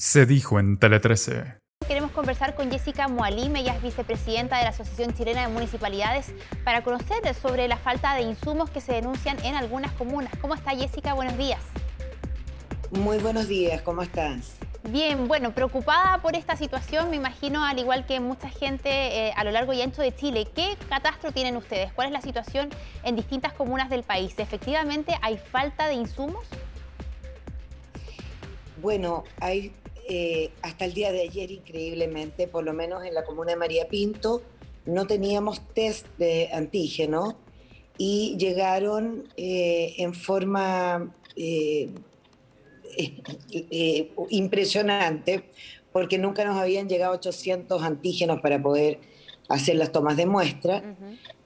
Se dijo en Tele 13. Queremos conversar con Jessica Moalim, ella es vicepresidenta de la Asociación Chilena de Municipalidades, para conocer sobre la falta de insumos que se denuncian en algunas comunas. ¿Cómo está Jessica? Buenos días. Muy buenos días, ¿cómo estás? Bien, bueno, preocupada por esta situación, me imagino, al igual que mucha gente eh, a lo largo y ancho de Chile. ¿Qué catastro tienen ustedes? ¿Cuál es la situación en distintas comunas del país? ¿Efectivamente hay falta de insumos? Bueno, hay eh, hasta el día de ayer, increíblemente, por lo menos en la comuna de María Pinto, no teníamos test de antígeno y llegaron eh, en forma eh, impresionante porque nunca nos habían llegado 800 antígenos para poder hacer las tomas de muestra,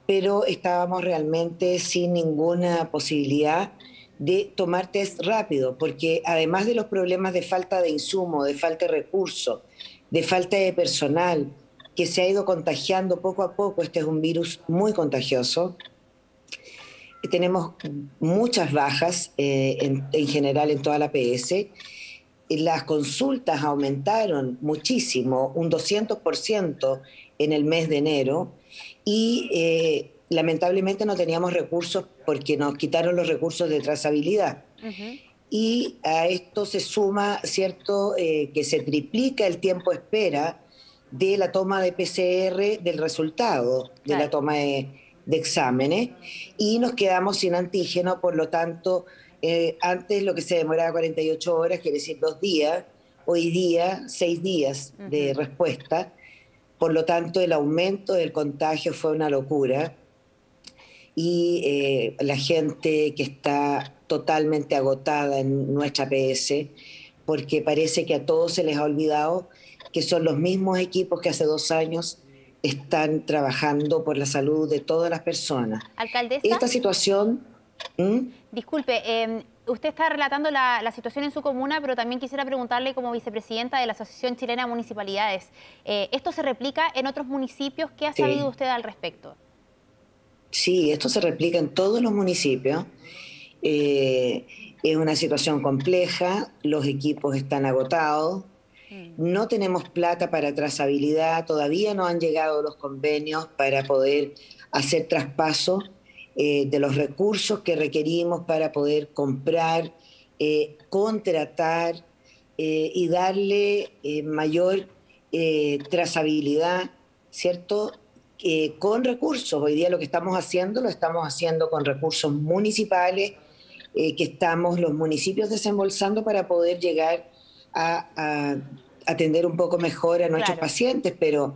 pero estábamos realmente sin ninguna posibilidad de tomar test rápido, porque además de los problemas de falta de insumo, de falta de recursos, de falta de personal, que se ha ido contagiando poco a poco, este es un virus muy contagioso, tenemos muchas bajas eh, en, general en toda la PS, las consultas aumentaron muchísimo, un 200% en el mes de enero, y eh, lamentablemente no teníamos recursos porque nos quitaron los recursos de trazabilidad. Y a esto se suma, ¿cierto?, eh, que se triplica el tiempo espera de la toma de PCR del resultado de la toma de, exámenes. Y nos quedamos sin antígeno, por lo tanto, eh, antes lo que se demoraba 48 horas, quiere decir dos días, hoy día seis días de respuesta, por lo tanto el aumento del contagio fue una locura y eh, la gente que está totalmente agotada en nuestra PS, porque parece que a todos se les ha olvidado que son los mismos equipos que hace dos años están trabajando por la salud de todas las personas. Alcaldesa. Esta situación... Disculpe, em, usted está relatando la, situación en su comuna, pero también quisiera preguntarle como vicepresidenta de la Asociación Chilena de Municipalidades, eh, ¿esto se replica en otros municipios? ¿Qué ha sabido usted al respecto? Sí, esto se replica en todos los municipios. Eh, es una situación compleja, los equipos están agotados, mm. no tenemos plata para trazabilidad, todavía no han llegado los convenios para poder hacer traspaso eh, de los recursos que requerimos para poder comprar, eh, contratar y darle mayor trazabilidad, ¿cierto? Con recursos. Hoy día lo que estamos haciendo lo estamos haciendo con recursos municipales eh, que estamos los municipios desembolsando para poder llegar a, atender un poco mejor a nuestros pacientes, pero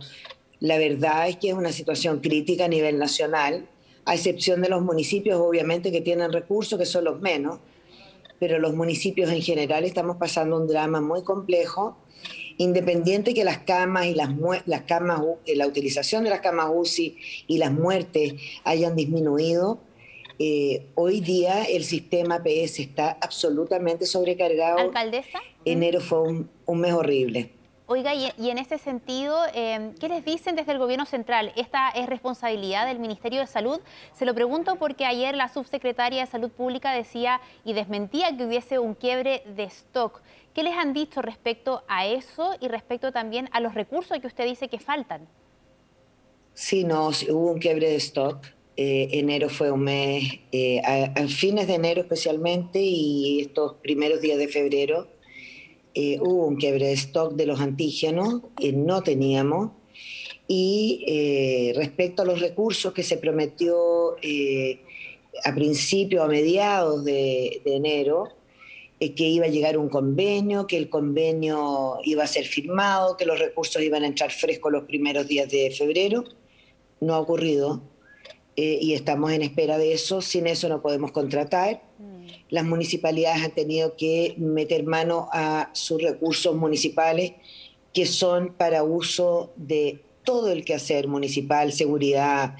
la verdad es que es una situación crítica a nivel nacional, a excepción de los municipios obviamente que tienen recursos, que son los menos, pero los municipios en general estamos pasando un drama muy complejo independiente que las camas y las, las camas, eh, la utilización de las camas UCI y las muertes hayan disminuido, eh, hoy día el sistema PS está absolutamente sobrecargado. ¿Alcaldesa? Enero fue un, mes horrible. Oiga, y, en ese sentido, em, ¿qué les dicen desde el gobierno central? ¿Esta es responsabilidad del Ministerio de Salud? Se lo pregunto porque ayer la subsecretaria de Salud Pública decía y desmentía que hubiese un quiebre de stock. ¿Qué les han dicho respecto a eso y respecto también a los recursos que usted dice que faltan? Sí, no, hubo un quiebre de stock. Eh, enero fue un mes, eh, a, fines de enero especialmente y estos primeros días de febrero, eh, hubo un quiebre de stock de los antígenos, no teníamos. Y respecto a los recursos que se prometió a principio, a mediados de enero, eh, que iba a llegar un convenio, que el convenio iba a ser firmado, que los recursos iban a entrar frescos los primeros días de febrero. No ha ocurrido eh, y estamos en espera de eso. Sin eso no podemos contratar. Mm. Las municipalidades han tenido que meter mano a sus recursos municipales que son para uso de todo el quehacer municipal, seguridad,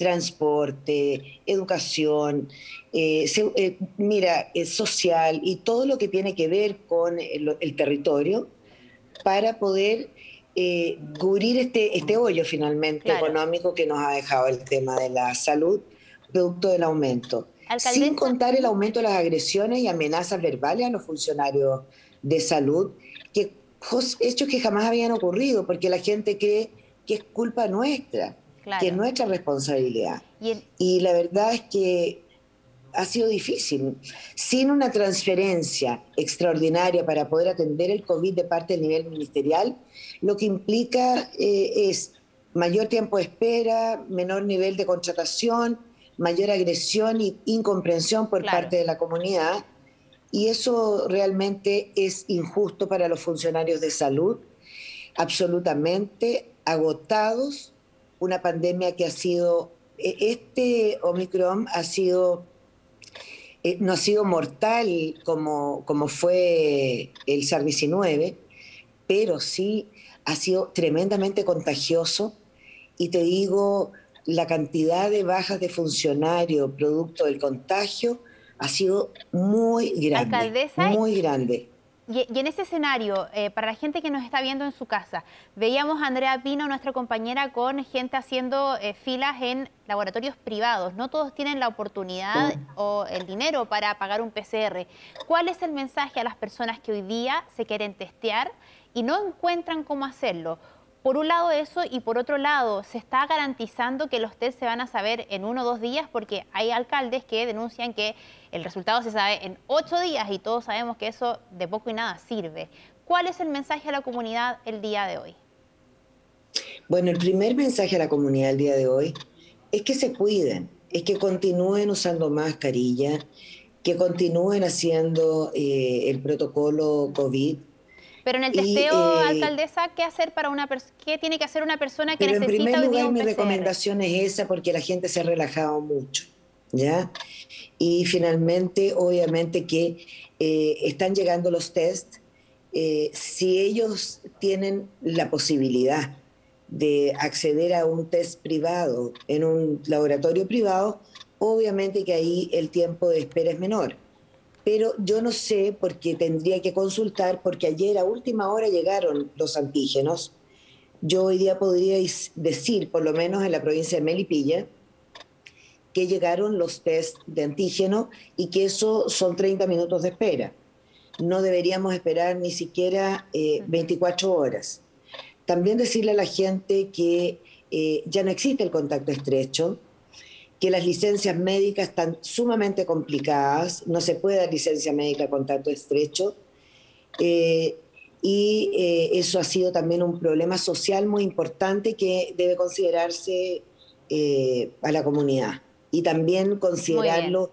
transporte, educación, eh, eh, mira, eh, social y todo lo que tiene que ver con el, territorio para poder cubrir este, este hoyo finalmente económico que nos ha dejado el tema de la salud, producto del aumento. Sin contar el aumento de las agresiones y amenazas verbales a los funcionarios de salud, que hechos que jamás habían ocurrido, porque la gente cree que es culpa nuestra, que es nuestra responsabilidad. y la verdad es que ha sido difícil. Sin una transferencia extraordinaria para poder atender el COVID de parte del nivel ministerial, lo que implica eh, es mayor tiempo de espera, menor nivel de contratación, mayor agresión e incomprensión por parte de la comunidad. Y eso realmente es injusto para los funcionarios de salud, absolutamente agotados. Una pandemia que ha sido, e-, este Omicron ha sido eh, no ha sido mortal como, como fue el SARS-19, pero sí ha sido tremendamente contagioso. Y te digo, la cantidad de bajas de funcionarios producto del contagio ha sido muy grande. muy grande. Y, en ese escenario, eh, para la gente que nos está viendo en su casa, veíamos a Andrea Pino, nuestra compañera, con gente haciendo eh, filas en laboratorios privados. No todos tienen la oportunidad o el dinero para pagar un PCR. ¿Cuál es el mensaje a las personas que hoy día se quieren testear y no encuentran cómo hacerlo? Por un lado eso y por otro lado, se está garantizando que los test se van a saber en uno o dos días porque hay alcaldes que denuncian que el resultado se sabe en ocho días y todos sabemos que eso de poco y nada sirve. ¿Cuál es el mensaje a la comunidad el día de hoy? Bueno, el primer mensaje a la comunidad el día de hoy es que se cuiden, es que continúen usando mascarilla, que continúen haciendo eh, el protocolo COVID pero en el testeo, eh, alcaldesa, ¿qué hacer para una qué tiene que hacer una persona que necesita en primer lugar, mi recomendación es esa porque la gente se ha relajado mucho, ¿ya? Y finalmente, obviamente que eh, están llegando los test. Eh, si ellos tienen la posibilidad de acceder a un test privado en un laboratorio privado, obviamente que ahí el tiempo de espera es menor pero yo no sé porque tendría que consultar, porque ayer a última hora llegaron los antígenos. Yo hoy día podría decir, por lo menos en la provincia de Melipilla, que llegaron los test de antígeno y que eso son 30 minutos de espera. No deberíamos esperar ni siquiera 24 eh, horas. También decirle a la gente que eh, ya no existe el contacto estrecho, que las licencias médicas están sumamente complicadas, no se puede dar licencia médica con contacto estrecho, eh, y eh, eso ha sido también un problema social muy importante que debe considerarse eh, a la comunidad y también considerarlo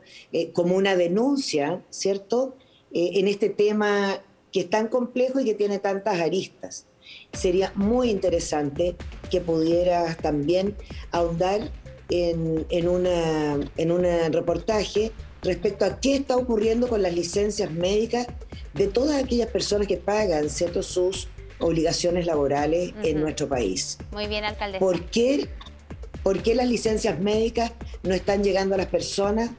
como una denuncia, ¿cierto?, en este tema que es tan complejo y que tiene tantas aristas. Sería muy interesante que pudieras también ahondar en, en, una, en un reportaje respecto a qué está ocurriendo con las licencias médicas de todas aquellas personas que pagan ¿cierto? sus obligaciones laborales en nuestro país. Muy bien, alcaldesa. ¿Por qué, ¿Por qué las licencias médicas no están llegando a las personas?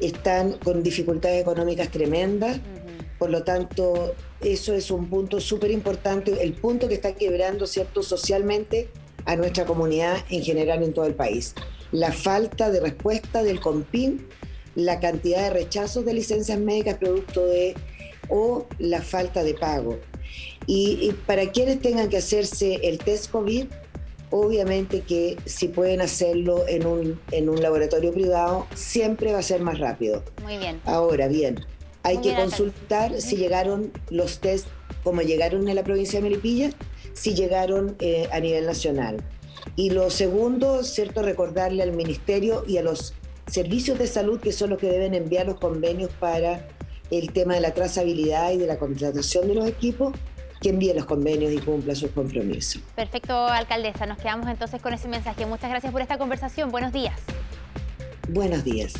Están con dificultades económicas tremendas. Por lo tanto, eso es un punto súper importante, el punto que está quebrando ¿cierto? socialmente a nuestra comunidad en general en todo el país la falta de respuesta del COMPIN, la cantidad de rechazos de licencias médicas producto de o la falta de pago. Y, para quienes tengan que hacerse el test COVID, obviamente que si pueden hacerlo en un, en un laboratorio privado, siempre va a ser más rápido. Muy bien. Ahora bien, hay que consultar si llegaron los test como llegaron en la provincia de Melipilla, si llegaron eh, a nivel nacional. Y lo segundo, cierto, recordarle al Ministerio y a los servicios de salud que son los que deben enviar los convenios para el tema de la trazabilidad y de la contratación de los equipos, que envíen los convenios y cumpla sus compromisos. Perfecto, alcaldesa. Nos quedamos entonces con ese mensaje. Muchas gracias por esta conversación. Buenos días. Buenos días.